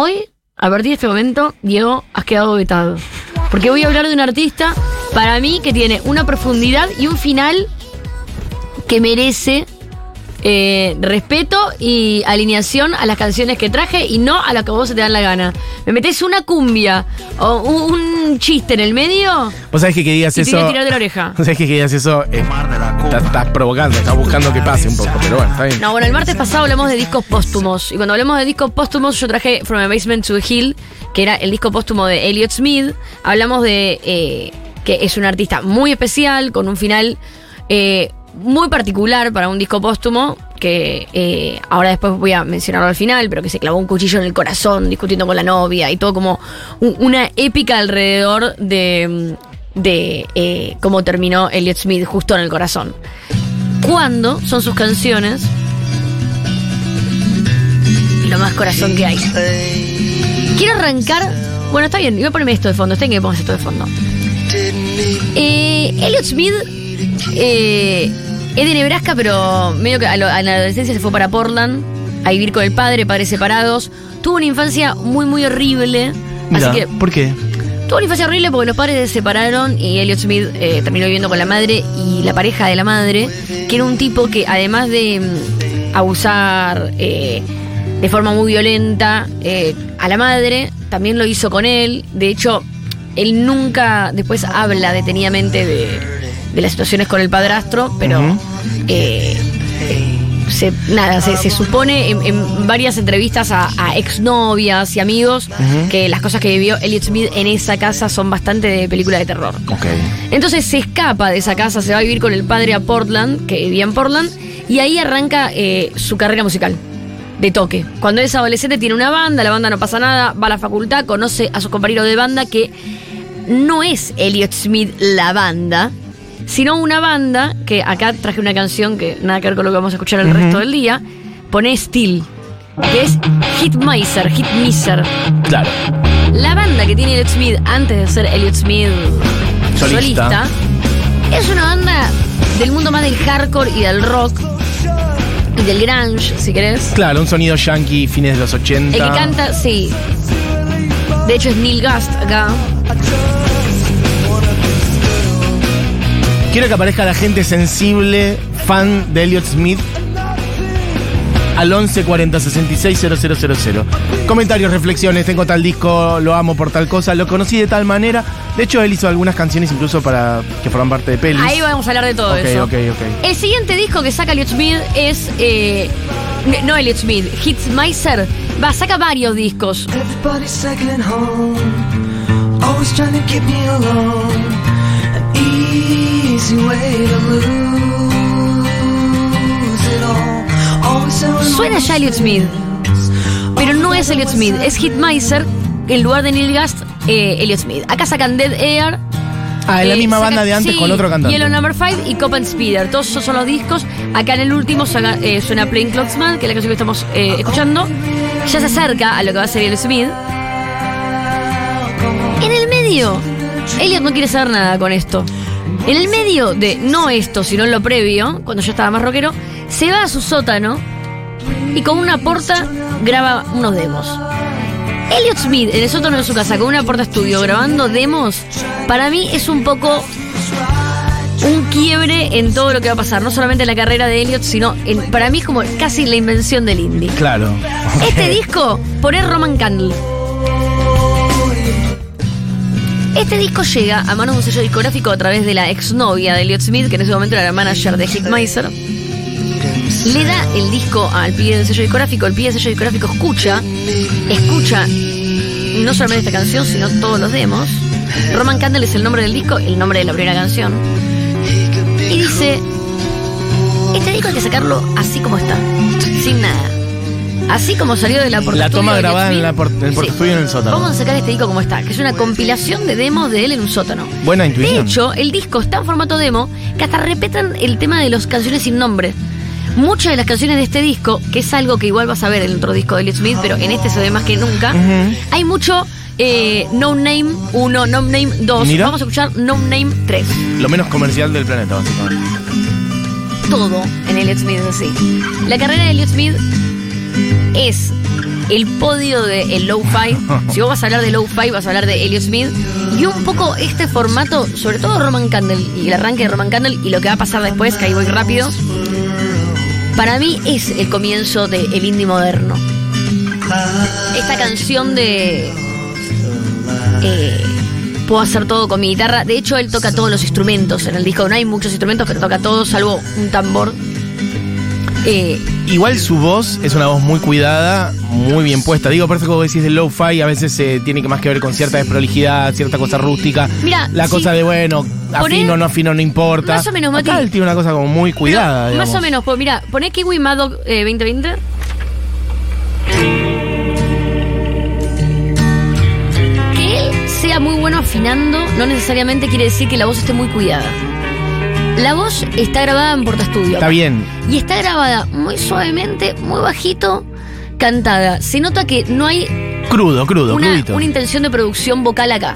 Hoy, a partir de este momento, Diego, has quedado vetado. Porque voy a hablar de un artista, para mí, que tiene una profundidad y un final que merece eh, respeto y alineación a las canciones que traje y no a lo que vos se te dan la gana. Me metés una cumbia o un, un chiste en el medio Vos sabés que querías y te voy eso. tirar de la oreja. Vos sabés que querías eso. eh, estás, estás provocando, estás buscando que pase un poco, pero bueno, está bien. No, bueno, el martes pasado hablamos de discos póstumos. Y cuando hablamos de discos póstumos, yo traje From a Basement to a Hill, que era el disco póstumo de Elliot Smith. Hablamos de eh, que es un artista muy especial, con un final eh, muy particular para un disco póstumo, que eh, ahora después voy a mencionarlo al final, pero que se clavó un cuchillo en el corazón discutiendo con la novia y todo como un- una épica alrededor de, de eh, cómo terminó Elliot Smith justo en el corazón. ¿Cuándo son sus canciones? Lo más corazón que hay. Quiero arrancar. Bueno, está bien, iba a ponerme esto de fondo. Está bien que me pongas esto de fondo. Eh, Elliot Smith eh, es de Nebraska, pero medio que a, lo- a la adolescencia se fue para Portland a vivir con el padre, padres separados. Tuvo una infancia muy, muy horrible. Mira, así que ¿por qué? Tuvo una infancia horrible porque los padres se separaron y Elliot Smith eh, terminó viviendo con la madre y la pareja de la madre, que era un tipo que además de mm, abusar eh, de forma muy violenta eh, a la madre, también lo hizo con él. De hecho, él nunca después habla detenidamente de, de las situaciones con el padrastro, pero Ujú. eh, se, nada, se, se supone en, en varias entrevistas a, a exnovias y amigos que las cosas que vivió Elliot Smith en esa casa son bastante de película de terror. Entonces se escapa de esa casa, se va a vivir con el padre a Portland, que vivía en Portland, y ahí arranca eh, su carrera musical. De toque. Cuando es adolescente tiene una banda, la banda no pasa nada, va a la facultad, conoce a su compañero de banda que no es Elliot Smith la banda, sino una banda que acá traje una canción que nada que ver con lo que vamos a escuchar el resto del día, pone Steel, que es Hitmiser, Hitmiser. Claro. La banda que tiene Elliot Smith antes de ser Elliot Smith Solista. solista, es una banda del mundo más del hardcore y del rock y del grunge, si querés. Claro, un sonido yankee, fines de los 80. El que canta, sí. De hecho es Neil Gast acá. Quiero que aparezca la gente sensible, fan de Elliot Smith. Al 11 40 66 000. Comentarios, reflexiones, tengo tal disco, lo amo por tal cosa, lo conocí de tal manera. De hecho, él hizo algunas canciones incluso para que forman parte de pelis. Ahí vamos a hablar de todo Ok, eso. ok, ok. El siguiente disco que saca Elliot Smith es. eh, no Elliot Smith, Hitmiser. Va, saca varios discos. Everybody's second home, always trying to keep me alone. Easy way to lose it all. Always selling Suena ya Elliot Smith, pero no es Elliot Smith, es Hitmiser en lugar de Neil Gast, eh, Elliot Smith. Acá sacan Dead Air. Ah, en la eh, misma sacan- banda de antes sí, con otro cantante. Yellow Number 5 y Cop and Speeder. Todos esos son los discos. Acá en el último saca- eh, suena Plain Clothes Man, que es la canción que estamos eh, escuchando. Ya se acerca a lo que va a ser Elliot Smith. En el medio, Elliot no quiere saber nada con esto. En el medio de no esto, sino lo previo, cuando yo estaba más rockero, se va a su sótano y con una porta graba unos demos. Elliot Smith en el sótano de su casa con una porta estudio grabando demos, para mí es un poco un quiebre en todo lo que va a pasar, no solamente en la carrera de Elliot, sino en- para mí es como casi la invención del indie. Claro. Este disco, poner Roman Candle. Este disco llega a manos de un sello discográfico a través de la exnovia de Elliot Smith, que en ese momento era la manager de Hitmiser. Le da el disco al pibe del sello discográfico, el pibe del sello discográfico escucha, escucha no solamente esta canción, sino todos los demos. Roman Candle es el nombre del disco, el nombre de la primera canción. Y dice, este disco hay que sacarlo así como está, sin nada. Así como salió de la porta La toma de grabada en la por- en el portaestudio en el sótano. Vamos a sacar este disco como está, que es una compilación de demos de él en un sótano. Buena De intuición. hecho, el disco está en formato demo que hasta repetan el tema de las canciones sin nombre. Muchas de las canciones de este disco, que es algo que igual vas a ver en el otro disco de Elliot Smith, pero en este se ve más que nunca, hay mucho eh, No Name 1, No Name 2. Mira. Vamos a escuchar No Name 3. Lo menos comercial del planeta, básicamente. Todo en Elliot Smith es así. La carrera de Elliot Smith es el podio de el low-fi. si vos vas a hablar de low-fi, vas a hablar de Elliot Smith. Y un poco este formato, sobre todo Roman Candle y el arranque de Roman Candle y lo que va a pasar después, que ahí voy rápido. Para mí es el comienzo del indie moderno. Esta canción de. eh, puedo hacer todo con mi guitarra. De hecho, él toca todos los instrumentos en el disco. No hay muchos instrumentos, pero toca todos, salvo un tambor. Eh, Igual su voz es una voz muy cuidada, muy bien puesta. Digo, por eso como decís del low-fi, a veces eh, tiene que más que ver con cierta desprolijidad, cierta cosa rústica. Mira, la sí. cosa de, bueno, afino, no afino, no importa. Más o menos, Mati. Acá él tiene una cosa como muy cuidada, más o menos, pues mira, poné Kiwi Maddox eh, 2020. Que él sea muy bueno afinando no necesariamente quiere decir que la voz esté muy cuidada. La voz está grabada en Porta Estudio. Está bien. Y está grabada muy suavemente, muy bajito, cantada. Se nota que no hay Crudo, crudo, una, crudito. una intención de producción vocal acá.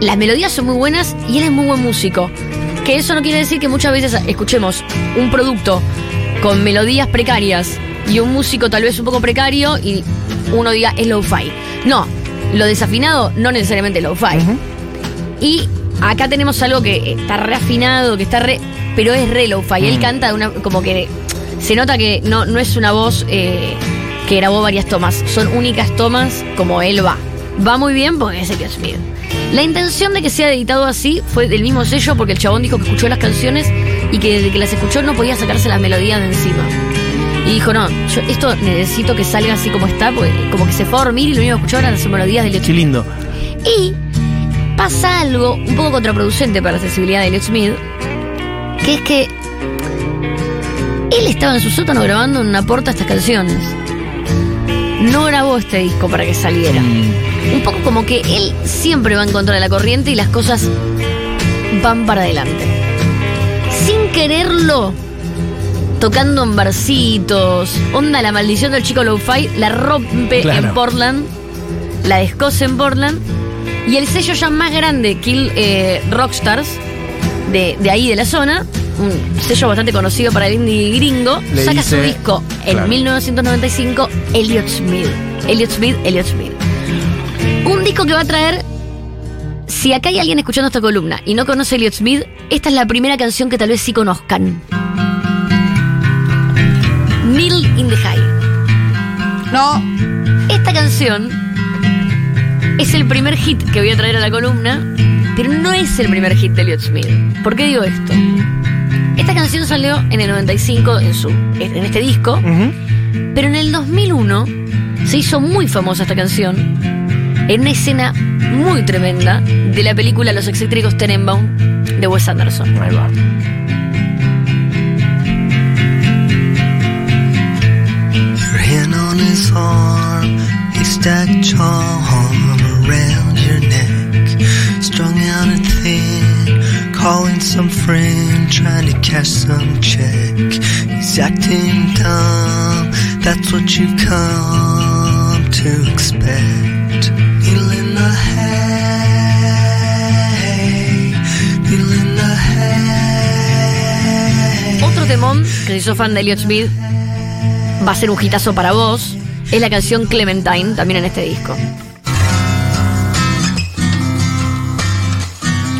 Las melodías son muy buenas y él es muy buen músico. Que eso no quiere decir que muchas veces escuchemos un producto con melodías precarias y un músico tal vez un poco precario y uno diga es low-fi. No, lo desafinado no necesariamente es low-fi. Y acá tenemos algo que está reafinado, que está re. pero es re lo-fi. Él Mm. canta de una. como que. Se nota que no, no es una voz eh, que grabó varias tomas. Son únicas tomas como él va. Va muy bien porque es Elliot Smith. La intención de que sea editado así fue del mismo sello porque el chabón dijo que escuchó las canciones y que desde que las escuchó no podía sacarse las melodías de encima. Y dijo, no, yo esto necesito que salga así como está, porque como que se fue a dormir y lo único que escuchó eran las melodías de Elliot Qué lindo. y pasa algo un poco contraproducente para la sensibilidad de Elliot Smith, que es que él estaba en su sótano grabando en una porta estas canciones. No grabó este disco para que saliera. Un poco como que él siempre va en contra de la corriente y las cosas van para adelante. Sin quererlo, tocando en barcitos, onda la maldición del chico Lo-Fi, la rompe Claro. en Portland, la descoce en Portland, y el sello ya más grande, Kill eh, Rockstars, de, de ahí de la zona, un sello bastante conocido para el indie gringo, Le saca dice- su disco en claro. 1995, Elliot Smith. Elliot Smith, Elliot Smith. Un disco que va a traer. Si acá hay alguien escuchando esta columna y no conoce a Elliot Smith, esta es la primera canción que tal vez sí conozcan. Neil in the High. No. Esta canción es el primer hit que voy a traer a la columna, pero no es el primer hit de Elliot Smith. ¿Por qué digo esto? Esta canción salió en el 95 en, su, en este disco, pero en el 2001 se hizo muy famosa esta canción en una escena muy tremenda de la película Los excéntricos Tenenbaum de Wes Anderson. Ahí va. Your hand on his arm, he stacked charm around your neck. Strung out and thin, calling some friend, trying to cash some check. He's acting dumb, that's what you've come to expect. Needle in the hay, needle in the hay. Otro temón que sos fan de Elliot Smith va a ser un hitazo para vos es la canción Clementine, también en este disco.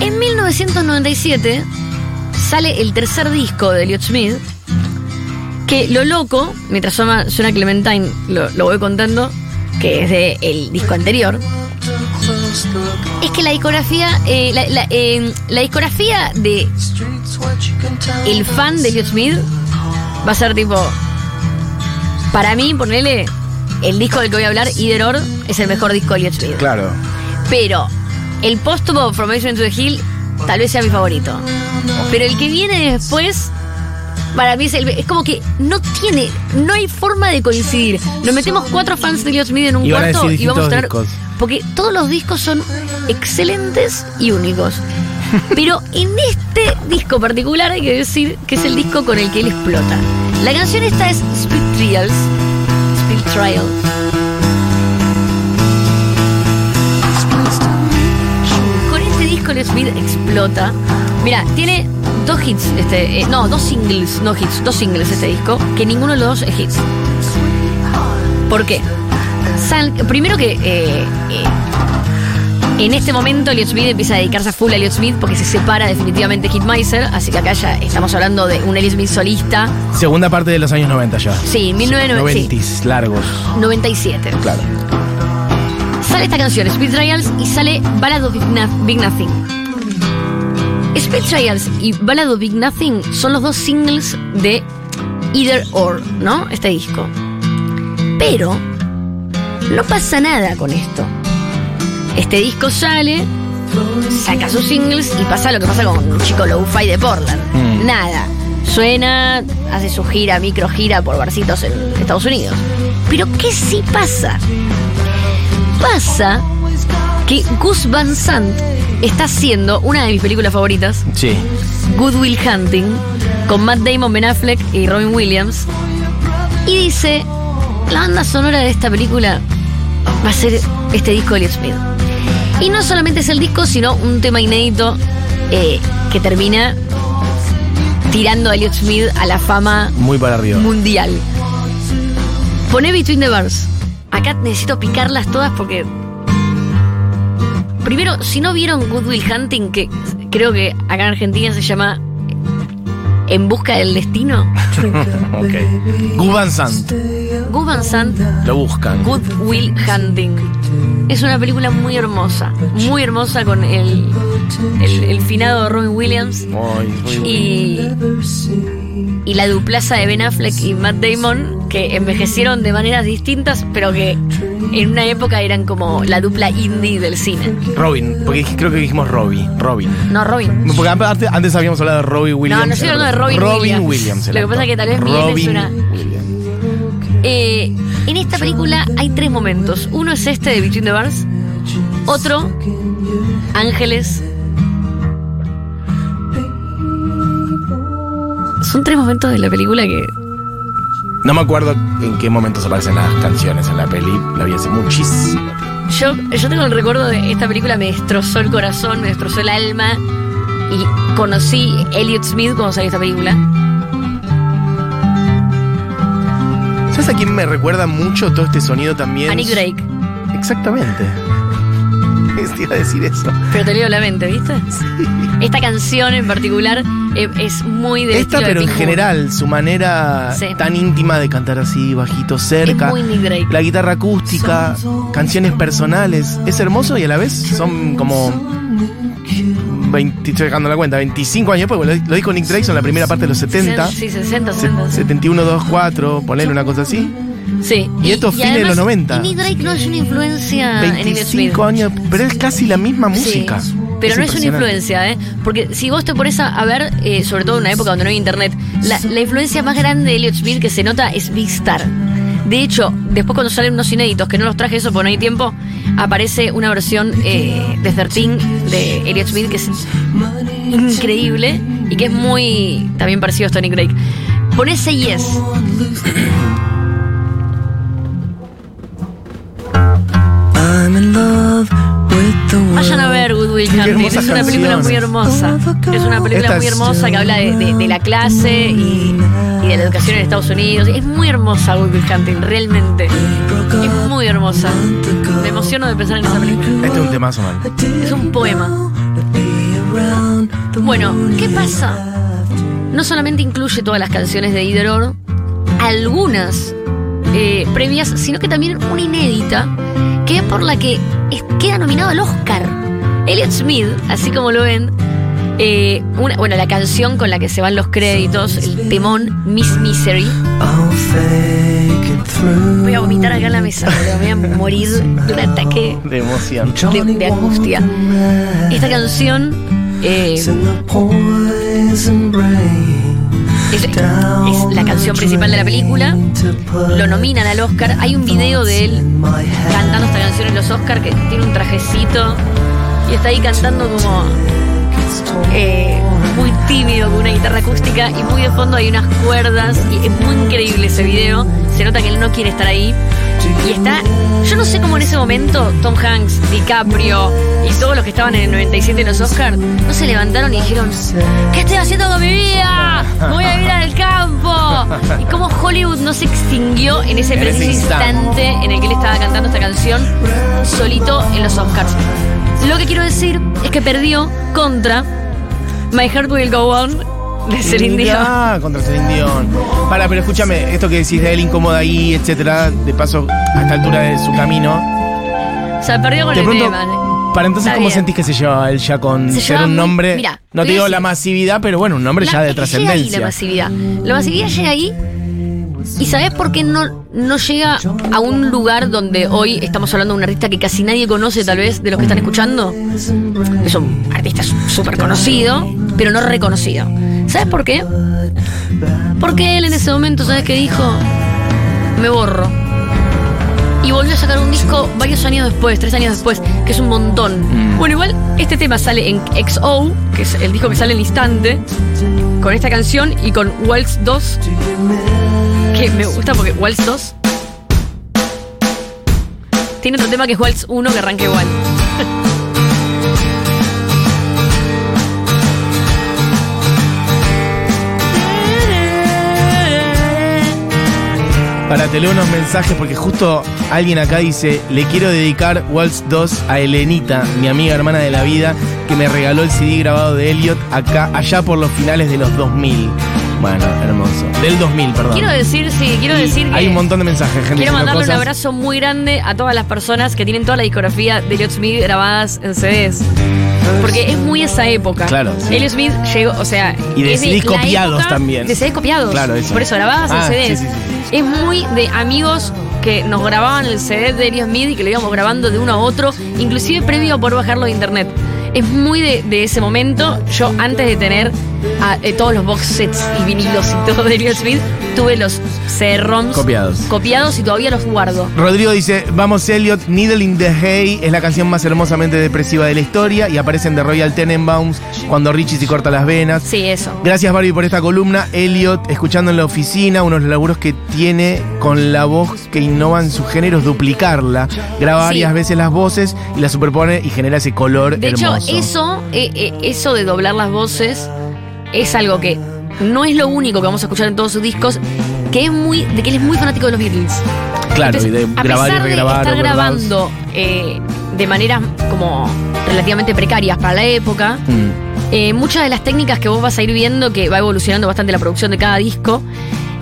En 1997 sale el tercer disco de Elliot Smith, que lo loco, mientras suena, suena Clementine, lo, lo voy contando, que es de el disco anterior, es que la discografía, eh, la, la- eh, la discografía de el fan de Elliot Smith va a ser tipo. Para mí, ponele. El disco del que voy a hablar, Either Or, es el mejor disco de Elliot Smith. Claro. Pero el póstumo From Basement to the Hill tal vez sea mi favorito. Pero el que viene después, para mí es, el- es como que no tiene, no hay forma de coincidir. Nos metemos cuatro fans de Elliot Smith en un Y cuarto y vamos a tener. discos. Porque todos los discos son excelentes y únicos. Pero en este disco particular hay que decir que es el disco con el que él explota. La canción esta es Speed Trials. Speed Trials. El Smith explota. Mira, tiene dos hits, este, eh, no, dos singles, no hits, dos singles este disco, que ninguno de los dos es hits. ¿Por qué? Sal- primero que eh, eh, en este momento Elliot Smith empieza a dedicarse a full a Elliot Smith porque se separa definitivamente de Kid Meiser, así que acá ya estamos hablando de un Elliot Smith solista. Segunda parte de los años 90 ya. Sí, 1990, sí, 90 largos. 97. Claro. Sale esta canción, Speed Trials, y sale Ballad of Big, Nothing. Speed Trials y Ballad of Big Nothing son los dos singles de Either or, ¿no? Este disco. Pero no pasa nada con esto. Este disco sale, saca sus singles y pasa lo que pasa con un chico low-fi de Portland. Mm. Nada. Suena, hace su gira, micro gira por barcitos en Estados Unidos. Pero ¿qué sí pasa? Pasa que Gus Van Sant está haciendo una de mis películas favoritas, Sí. Good Will Hunting, con Matt Damon, Ben Affleck y Robin Williams. Y dice, la banda sonora de esta película va a ser este disco de Elliot Smith. Y no solamente es el disco, sino un tema inédito eh, que termina tirando a Elliot Smith a la fama Muy para arriba. mundial. Poné Between the Bars. Acá necesito picarlas todas porque. Primero, si no vieron Good Will Hunting, que creo que acá en Argentina se llama En Busca del Destino, ok. Guban Sant. Gus Van Sant, Lo buscan. Good Will Hunting. Es una película muy hermosa, muy hermosa con el, el, el finado Robin Williams Ay, muy- y, y la duplaza de Ben Affleck y Matt Damon que envejecieron de maneras distintas, pero que en una época eran como la dupla indie del cine. Robin, porque creo que dijimos Robbie. Robin. No, Robin. Porque antes habíamos hablado de Robbie Williams. No, no estoy hablando de Robin Williams. Williams. Lo que pasa es que tal vez mi N es Robin una-. Eh, en esta película hay tres momentos. Uno es este de Between the Bars. Otro, Ángeles. Son tres momentos de la película que No me acuerdo en qué momentos aparecen las canciones en la peli. La vi hace muchísimo. Yo, yo tengo el recuerdo de esta película, me destrozó el corazón, me destrozó el alma. Y conocí Elliot Smith cuando salió esta película. ¿Sabes a quién me recuerda mucho todo este sonido también? A Nick Drake. Exactamente. Te iba a decir eso. Pero te leo la mente, ¿viste? Esta canción en particular eh, es muy de Esta, pero en general, su manera Sí. tan íntima de cantar así, bajito, cerca. Es muy Nick Drake. La guitarra acústica, canciones personales. Es hermoso y a la vez son como. 20, estoy dejando la cuenta, 25 años después. Lo, lo dijo Nick Drake en la primera parte de los 70. Sí, 60, Se- 60. sí. 71, 2, 4, ponerle una cosa así. Sí. Y esto fines de los 90. Y Nick Drake no es una influencia en Elliot Smith. 25 años, pero es casi la misma música. Sí, pero no es una influencia, ¿eh? Porque si vos te pones a, a ver, eh, sobre todo en una época donde no hay internet, la, la influencia más grande de Elliot Smith que se nota es Big Star. De hecho, después cuando salen unos inéditos, que no los traje eso porque no hay tiempo, aparece una versión eh, de 13 de Elliot Smith que es increíble y que es muy también parecido a Tony Drake. Ponese Yes. Vayan a ver Good Will Hunting. Es una película muy hermosa. Es una película Esta muy hermosa que habla de, de- de la clase y, y de la educación en Estados Unidos. Es muy hermosa Good Will Hunting, realmente. Es muy hermosa. Me emociono de pensar en esta película. Este es un temazo, man. Es un poema. Bueno, ¿qué pasa? No solamente incluye todas las canciones de Either Or, algunas eh, previas, sino que también una inédita, que es por la que es- queda nominado al Oscar. Elliot Smith, así como lo ven, eh, una- bueno, la canción con la que se van los créditos, el temón Miss Misery. Voy a vomitar acá en la mesa, boludo, voy a morir de un ataque De emoción. de, de angustia. Esta canción eh, es, la canción principal de la película. Lo nominan al Oscar. Hay un video de él cantando esta canción en los Oscars que tiene un trajecito y está ahí cantando como eh, muy tímido con una guitarra acústica y muy de fondo hay unas cuerdas y es muy increíble ese video. Se nota que él no quiere estar ahí. Y está, yo no sé cómo en ese momento Tom Hanks, DiCaprio y todos los que estaban en el 97 en los Oscars no se levantaron y dijeron, ¿qué estoy haciendo con mi vida? Me Voy a vivir al campo. Y cómo Hollywood no se extinguió en ese En ese preciso instante en el que él estaba cantando esta canción solito en los Oscars. Lo que quiero decir es que perdió contra My Heart Will Go On de Celine Dion. Ah, contra Celine Dion. Para, pero escúchame, esto que decís de él incómoda ahí, etcétera, de paso a esta altura de su camino. O sea, perdió con De el pronto, tema. para entonces, Está ¿cómo bien. sentís que se lleva él ya con Se ser un muy- nombre? Mira, no te te digo voy a la decir- masividad, pero bueno, un nombre ya de es que llega ahí trascendencia. la masividad. La masividad llega ahí. ¿Y sabes por qué no, no llega a un lugar donde hoy estamos hablando de un artista que casi nadie conoce, tal vez, de los que están escuchando? Es un artista súper conocido, pero no reconocido. ¿Sabes por qué? Porque él en ese momento, ¿sabes qué dijo? Me borro. Y volvió a sacar un disco varios años después, tres años después, que es un montón. Bueno, igual este tema sale en XO, que es el disco que sale en instante, con esta canción y con Waltz 2, que me gusta porque Waltz 2 tiene otro tema que es Waltz 1 que arranca igual. Para, te leo unos mensajes porque justo alguien acá dice, le quiero dedicar Waltz 2 a Elenita, mi amiga hermana de la vida, que me regaló el CD grabado de Elliot acá, allá por los finales de los 2000. Bueno, hermoso. Del 2000, perdón. Quiero decir, sí, quiero Y decir que... Hay un montón de mensajes, gente. Quiero mandarle un abrazo muy grande a todas las personas que tienen toda la discografía de Elliot Smith grabadas en CDs. Porque es muy esa época. Claro, sí. Elliot Smith llegó, o sea. Y de CDs copiados también. De CDs copiados. Claro, eso. Por eso grabadas Ah, en CDs. sí, sí, sí, Es muy de amigos que nos grababan el CD de Elliot Smith y que lo íbamos grabando de uno a otro, inclusive previo a poder bajarlo de internet. Es muy de, de ese momento. Yo, antes de tener a- eh, todos los box sets y vinilos y todo de Elliot Smith, tuve los CD-ROMs Copiados. copiados y todavía los guardo. Rodrigo dice, vamos Elliot, Needle in the Hay es la canción más hermosamente depresiva de la historia y aparecen de Royal Tenenbaums cuando Richie se corta las venas. Sí, eso. Gracias Barbie por esta columna. Elliot, escuchando en la oficina, uno de los laburos que tiene con la voz que innova en su género es duplicarla. Graba Sí. varias veces las voces y las superpone y genera ese color De hermoso. hecho, eso, eh, eh, eso de doblar las voces es algo que no es lo único que vamos a escuchar en todos sus discos, que es muy, de que él es muy fanático de los Beatles. Claro, Entonces, y de a grabar y pesar de regrabar. estar grabando eh, de maneras como relativamente precarias para la época, Mm. eh, muchas de las técnicas que vos vas a ir viendo, que va evolucionando bastante la producción de cada disco,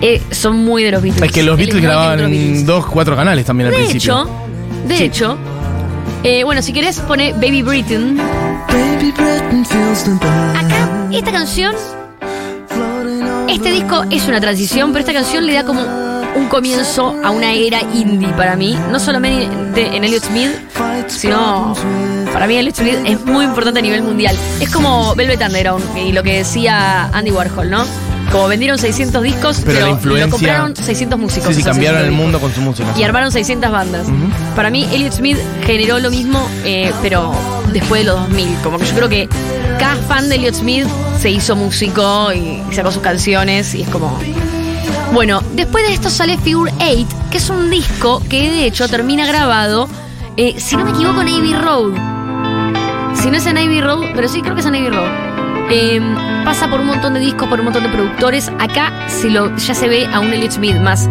eh, son muy de los Beatles. Es que los Beatles grababan los Beatles. en dos, cuatro canales también al De principio. hecho, de Sí. hecho, eh, bueno, si querés pone Baby Britain. Acá, esta canción, este disco es una transición, pero esta canción le da como un comienzo a una era indie para mí. No solamente en Elliot Smith, sino para mí Elliot Smith es muy importante a nivel mundial. Es como Velvet Underground y lo que decía Andy Warhol, ¿no? Como vendieron 600 discos, Pero pero, la influencia- lo compraron 600 músicos. Sí, cambiaron 600 el mundo con su música. Y armaron 600 bandas. Para mí, Elliot Smith generó lo mismo, eh, pero después de los 2000. Como que yo creo que cada fan de Elliot Smith se hizo músico y sacó sus canciones y es como... Bueno, después de esto sale Figure 8, que es un disco que de hecho termina grabado, eh, si no me equivoco, en Abbey Road. Si no es en Abbey Road, pero sí creo que es en Abbey Road. Eh, pasa por un montón de discos, por un montón de productores. Acá se lo, ya se ve a un Elliot Smith más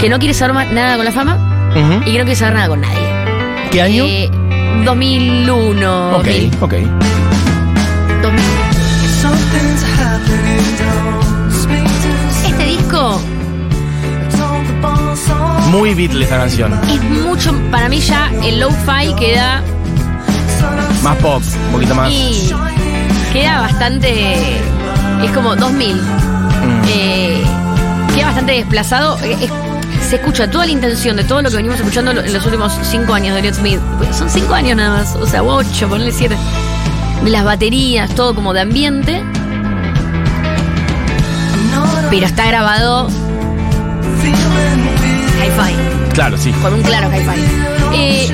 que no quiere saber nada con la fama y que no quiere saber nada con nadie. ¿Qué año? Eh, 2001. ok, 2000, ok. 2000. Something's happening, don't speak to Este disco Muy Beatles esta canción. es mucho, para mí ya el lo-fi queda Más pop, un poquito más. y queda bastante, es como 2000. Mm. Eh, queda bastante desplazado. Es- se escucha toda la intención de todo lo que venimos escuchando en los últimos cinco años de Elliot Smith. Son cinco años nada más, o sea, ocho, ponle siete. De las baterías, todo como de ambiente, pero está grabado hi-fi, Claro, sí. con un claro hi-fi. Eh,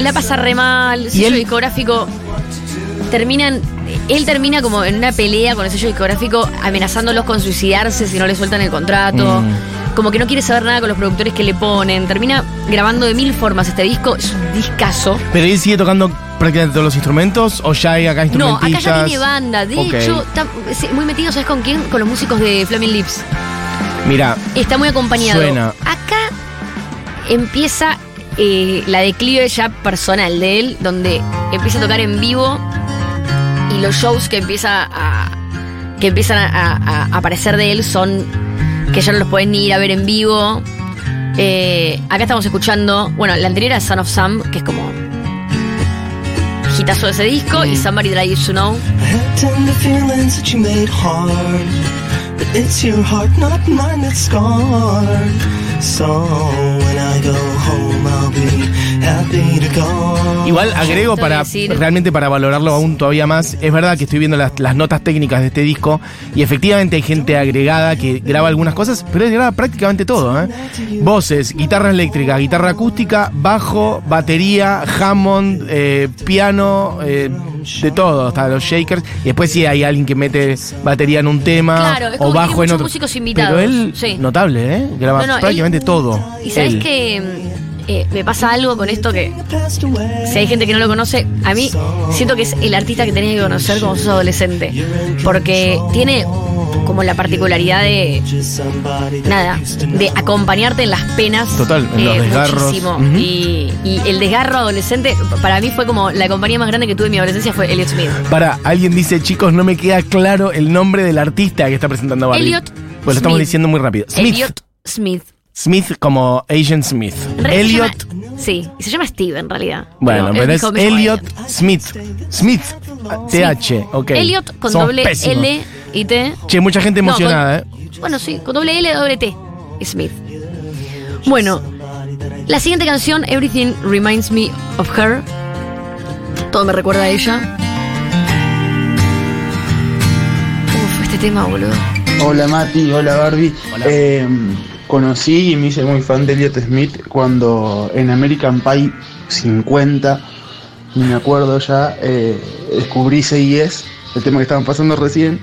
la pasa re mal, el sello discográfico terminan. él termina como en una pelea con el sello discográfico, amenazándolos con suicidarse si no le sueltan el contrato. Mm. Como que no quiere saber nada con los productores que le ponen. Termina grabando de mil formas este disco. Es un discazo. Pero él sigue tocando prácticamente todos los instrumentos o ya hay acá No, acá instrumentistas. ya tiene banda. De hecho, está muy metido, ¿sabes con quién? Con los músicos de Flaming Lips. Mira, Está muy acompañado. Suena. Acá empieza eh, la declive ya personal de él, donde empieza a tocar en vivo y los shows que empieza a que empiezan a, a- a aparecer de él son que ya no los pueden ir a ver en vivo. Eh, acá estamos escuchando, bueno, la anterior era Son of Sam, que es como hitazo de ese disco, y Somebody That I Used to Know. I had tender feelings that you made hard. But it's your heart, not mine, that's scarred. So when I go home, I'll be. Igual agrego para decir- realmente para valorarlo aún todavía más. Es verdad que estoy viendo las, las notas técnicas de este disco y efectivamente hay gente agregada que graba algunas cosas, pero él graba prácticamente todo. ¿eh? Voces, guitarra eléctrica, guitarra acústica, bajo, batería, Hammond, eh, piano, eh, de todo, hasta los shakers. Y después sí hay alguien que mete batería en un tema Claro, es como o bajo en otro. músicos invitados, Pero él, sí. notable, ¿eh? Graba No, no, él- prácticamente todo. Y sabes Él. que eh, me pasa algo con esto que si hay gente que no lo conoce, a mí siento que es el artista que tenés que conocer cuando sos adolescente. Porque tiene como la particularidad de nada, de acompañarte en las penas. eh, Total, en los desgarros. muchísimo. Ujú. y, y el desgarro adolescente, para mí fue como la compañía más grande que tuve en mi adolescencia fue Elliot Smith. Para, alguien dice, chicos, no me queda claro el nombre del artista que está presentando Barbie. Elliot Pues lo estamos Smith. diciendo muy rápido. Smith. Elliot Smith. Smith como Agent Smith. Se Elliot. llama- sí, y se llama Steve en realidad. Bueno, pero, es Elliot. Smith. Smith. TH, ok. Elliot con Somos doble pésimos. L y T. Che, mucha gente No, emocionada, con- ¿eh? Bueno, sí, con doble L y doble T. Smith. Bueno, la siguiente canción, Everything Reminds Me of Her. Todo me recuerda a ella. Uf, este tema, boludo. Hola Mati, hola Barbie. Eh, conocí y me hice muy fan de Elliot Smith cuando en American Pie 50, ni me acuerdo ya, eh, descubrí CIS, el tema que estaban pasando recién,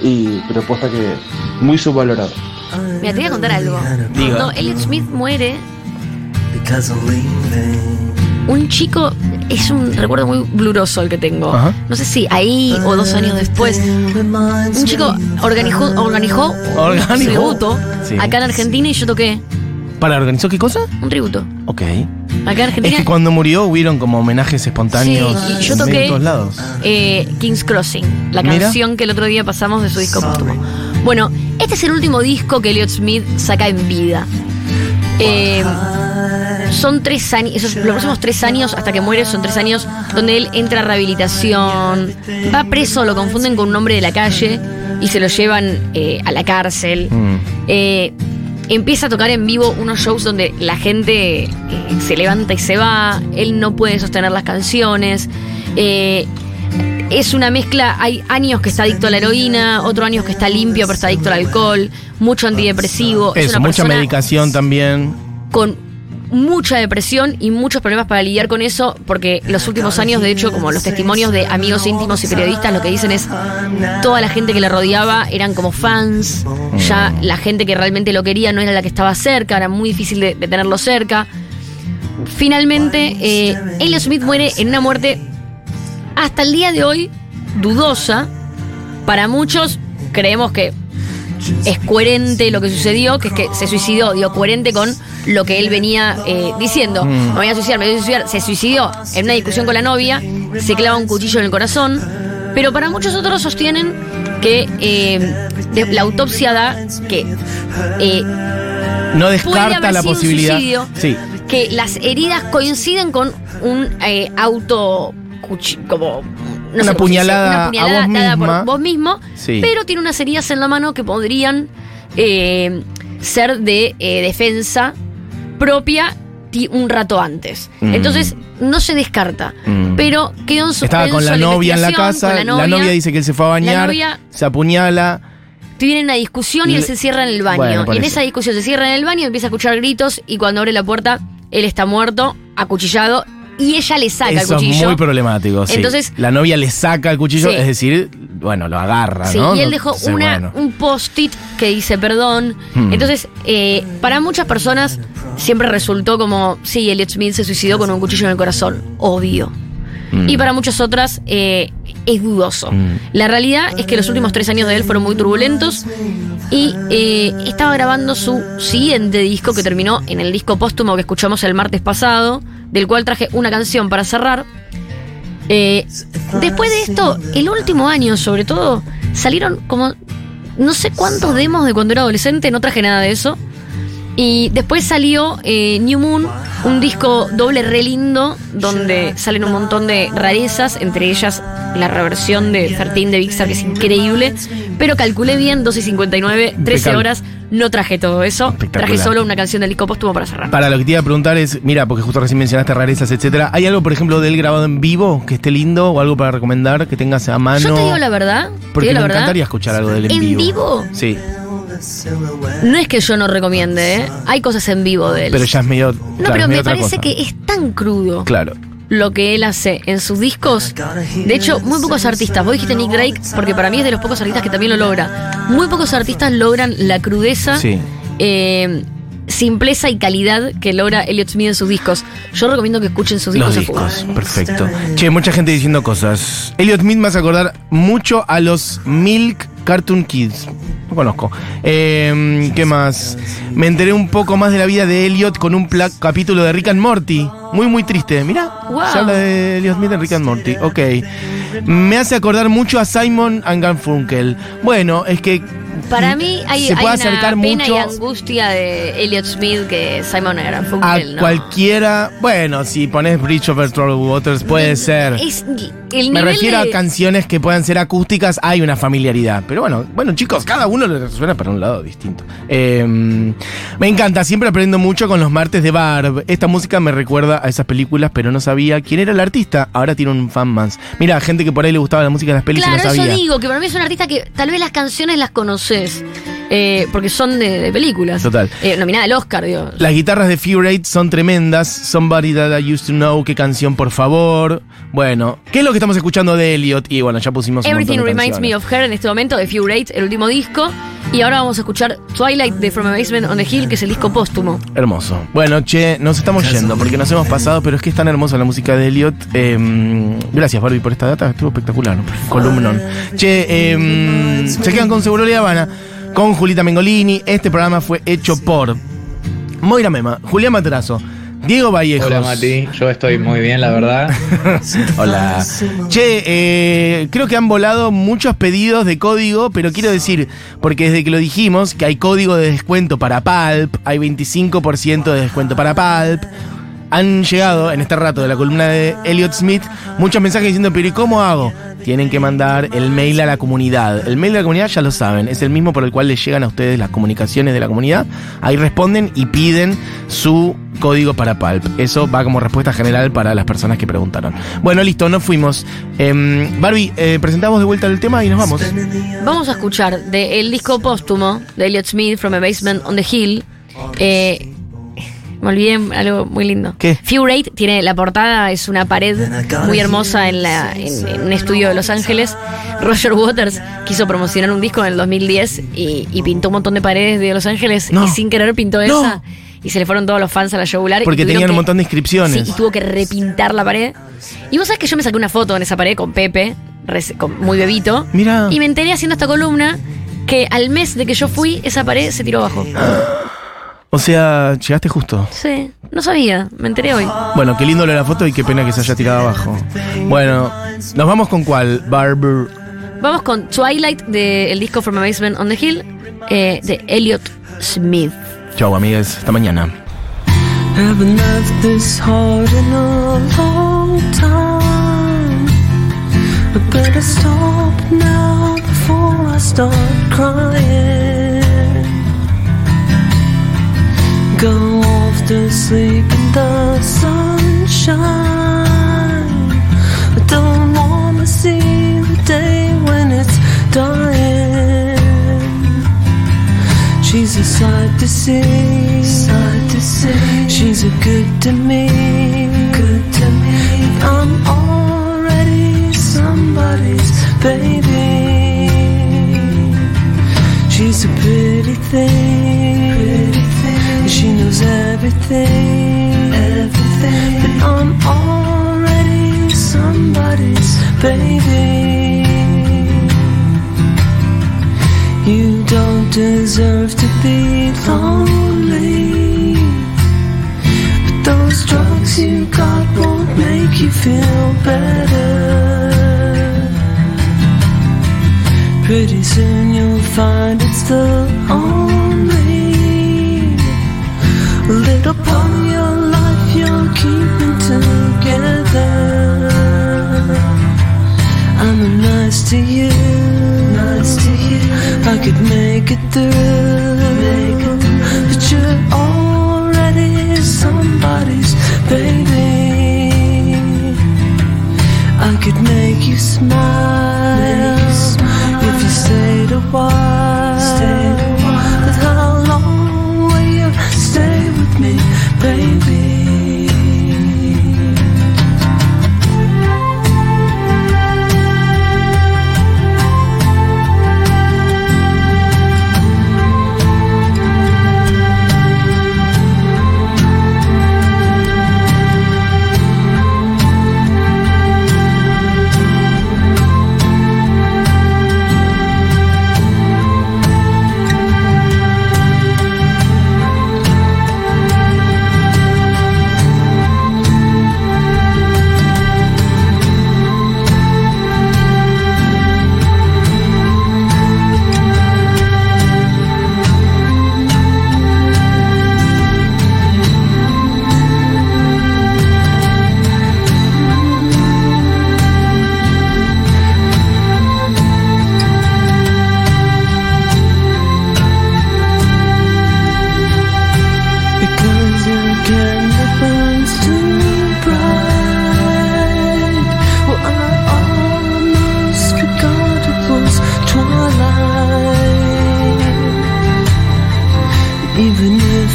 y propuesta que muy subvalorado. Mira, te voy a contar algo. Diga. No, Elliot Smith muere. Un chico, es un recuerdo muy bluroso el que tengo. Ajá. No sé si ahí o dos años después. Un chico organizó, organizó un Organizó. tributo Sí. acá en Argentina y yo toqué ¿Para organizar qué cosa? un tributo. Ok. Acá en Es Argentina. que cuando murió hubieron como homenajes espontáneos Sí, y yo en toqué- todos lados. eh, King's Crossing, la Mira. canción que el otro día pasamos de su disco póstumo. Bueno, este es el último disco que Elliot Smith saca en vida. Eh, son tres años, esos, los próximos tres años hasta que muere son tres años donde él entra a rehabilitación, va preso, lo confunden con un hombre de la calle y se lo llevan eh, a la cárcel. Mm. Eh, empieza a tocar en vivo unos shows donde la gente eh, se levanta y se va, él no puede sostener las canciones. es una mezcla, hay años que está adicto a la heroína, otros años que está limpio pero está adicto al alcohol, mucho antidepresivo. es Eso, una mucha medicación también. con mucha depresión y muchos problemas para lidiar con eso, porque los últimos años, de hecho, como los testimonios de amigos íntimos y periodistas, lo que dicen es toda la gente que le rodeaba eran como fans, ya la gente que realmente lo quería no era la que estaba cerca, era muy difícil de, tenerlo cerca. Finalmente, eh, Smith muere en una muerte hasta el día de hoy dudosa. Para muchos creemos que es coherente lo que sucedió, que es que se suicidó, digo, coherente con lo que él venía eh, diciendo. Me voy a suicidar, me voy a suicidar. Se suicidó en una discusión con la novia, se clava un cuchillo en el corazón, pero para muchos otros sostienen que eh, de- la autopsia da que eh, No puede descarta haber la sido un posibilidad. suicidio, Sí. que las heridas coinciden con un auto como no Una sé puñalada una a vos dada misma. por vos mismo, Sí. pero tiene unas heridas en la mano que podrían eh, ser de eh, defensa propia un rato antes. Mm. Entonces no se descarta, Mm. pero quedó en suspenso Estaba con la novia en la casa, la novia, dice que él se fue a bañar, novia- se apuñala. tienen una discusión y él se cierra en el baño. Bueno, y en esa discusión se cierra en el baño, empieza a escuchar gritos y cuando abre la puerta, él está muerto, acuchillado y ella le saca Eso el cuchillo. es muy problemático. sí. Entonces- la novia le saca el cuchillo, Sí. es decir, bueno, lo agarra, Sí, ¿no? y él No- dejó una, bueno. un post-it que dice perdón. Hmm. Entonces, eh, para muchas personas siempre resultó como, sí, Elliot Smith se suicidó con un cuchillo en el corazón. Obvio. Mm. Y para muchas otras eh, es dudoso. Mm. La realidad es que los últimos tres años de él fueron muy turbulentos y eh, estaba grabando su siguiente disco que terminó en el disco póstumo que escuchamos el martes pasado, del cual traje una canción para cerrar. Eh, después de esto, el último año sobre todo, salieron como no sé cuántos demos de cuando era adolescente, no traje nada de eso. Y después salió eh, New Moon, un disco doble re lindo, donde salen un montón de rarezas, entre ellas la reversión de 13 de Star, que es increíble. Pero calculé bien, 2 y 59, 13 Impecable. horas, no traje todo eso. Traje solo una canción del disco póstumo para cerrar. Para lo que te iba a preguntar es, mira, porque justo recién mencionaste rarezas, etcétera. ¿Hay algo, por ejemplo, de él grabado en vivo que esté lindo o algo para recomendar que tengas a mano? Yo te digo la verdad. te Porque digo la me verdad, encantaría escuchar algo de él en, ¿En vivo? Sí, No es que yo no recomiende, ¿eh? Hay cosas en vivo de él. pero ya es medio. no, claro, pero me parece cosa. que es tan crudo Claro. lo que él hace en sus discos. De hecho, muy pocos artistas, vos dijiste Nick Drake, porque para mí es de los pocos artistas que también lo logra. Muy pocos artistas logran la crudeza, Sí. eh, simpleza y calidad que logra Elliot Smith en sus discos. Yo recomiendo que escuchen sus discos Los discos, perfecto. Che, mucha gente diciendo cosas. Elliot Smith me hace acordar mucho a los Milk Cartoon Kids. No conozco. Eh, ¿Qué más? Me enteré un poco más de la vida de Elliot con un capítulo de Rick and Morty. Muy, muy triste. Mirá, Wow. se habla de Elliot Smith en Rick and Morty. Ok. Me hace acordar mucho a Simon and Garfunkel. Bueno, es que. Para mí hay, se hay puede una acercar y mucho angustia de Elliot Smith que Simon a Garfunkel, ¿no? cualquiera. Bueno, si pones Bridge over Troubled Waters, puede ser. Es el Me refiero de- a canciones que puedan ser acústicas, hay una familiaridad. Pero bueno, bueno chicos, cada uno le suena para un lado distinto. Eh, me encanta, siempre aprendo mucho con los martes de Barb. Esta música me recuerda a esas películas, pero no sabía quién era el artista. Ahora tiene un fan más. Mira, gente que por ahí le gustaba la música de las pelis y Claro, no sabía. eso digo, que para mí es un artista que tal vez las canciones las conoces, eh, porque son de, de películas. Total. Eh, nominada al Oscar, digo. Las guitarras de Fear Eight son tremendas. Somebody that I used to know. Qué canción, por favor. Bueno, ¿qué es lo que estamos escuchando de Elliot? Y bueno, ya pusimos un Everything montón de Reminds Me of Her en este momento de Few Rate, el último disco. Y ahora vamos a escuchar Twilight de From a Basement on the Hill, que es el disco póstumo. Hermoso. Bueno, che, nos estamos yendo porque nos hemos pasado, pero es que es tan hermosa la música de Elliot. Eh, gracias, Barbie, por esta data. Estuvo espectacular. Columnón. Che, eh, se quedan con Seguro La Habana, con Julita Mengolini. Este programa fue hecho por Moira Mema, Julián Materazo, Diego Vallejos. Hola Mati, yo estoy muy bien, la verdad. Hola. Che, eh, creo que han volado muchos pedidos de código, pero quiero decir, porque desde que lo dijimos, que hay código de descuento para Pulp, hay 25% de descuento para Pulp. Han llegado en este rato de la columna de Elliot Smith muchos mensajes diciendo, pero ¿y cómo hago? Tienen que mandar el mail a la comunidad. El mail de la comunidad ya lo saben, es el mismo por el cual les llegan a ustedes las comunicaciones de la comunidad. Ahí responden y piden su código para Pulp. Eso va como respuesta general para las personas que preguntaron. Bueno, listo, nos fuimos. Em, Barbie, eh, presentamos de vuelta el tema y nos vamos. Vamos a escuchar del disco póstumo de Elliot Smith, From a Basement on the Hill. Eh, me olvidé algo muy lindo. ¿Qué? Few Rate tiene la portada, es una pared muy hermosa en, la, en, en un estudio de Los Ángeles. Roger Waters quiso promocionar un disco en el 2010 y, y pintó un montón de paredes de Los Ángeles No. y sin querer pintó No. esa. Y se le fueron todos los fans a la yugular. Porque tenían un montón de inscripciones. Sí, y tuvo que repintar la pared. Y vos sabés que yo me saqué una foto en esa pared con Pepe, con- muy bebito. Mira. Y me enteré haciendo esta columna que al mes de que yo fui, esa pared se tiró abajo. O sea, llegaste justo. Sí, no sabía, me enteré hoy. Bueno, qué lindo lo de la foto y qué pena que se haya tirado abajo. Bueno, nos vamos con cuál, Barber. Vamos con Twilight del disco From a Basement on the Hill eh, de Elliot Smith. Chau, amigas, hasta mañana. I better stop now before I start crying. go off to sleep in the sunshine. I don't wanna see the day when it's dying. She's a sight to see, sight to see. She's a good to me, good to me. I'm already somebody's baby. She's a pretty thing is everything, everything. But I'm already somebody's baby. You don't deserve to be lonely. But those drugs you got won't make you feel better. Pretty soon you'll find it's the only make it through, make it through. but you're already somebody's baby. I could make you smile, if you stayed a while.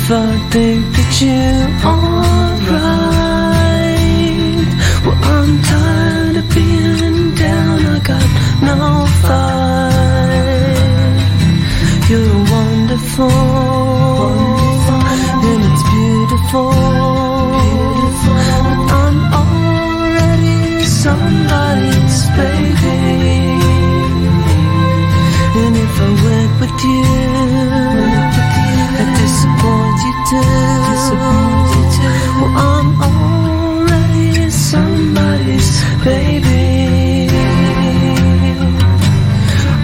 If I think that you're alright. Well, I'm tired of being down. I got no fight. You're wonderful, and it's beautiful. But I'm already somebody's baby, and if I went with you, do. Well, I'm already somebody's baby.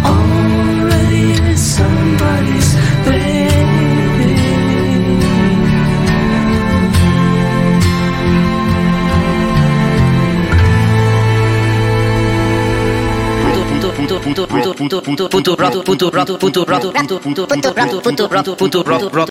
Already somebody's baby.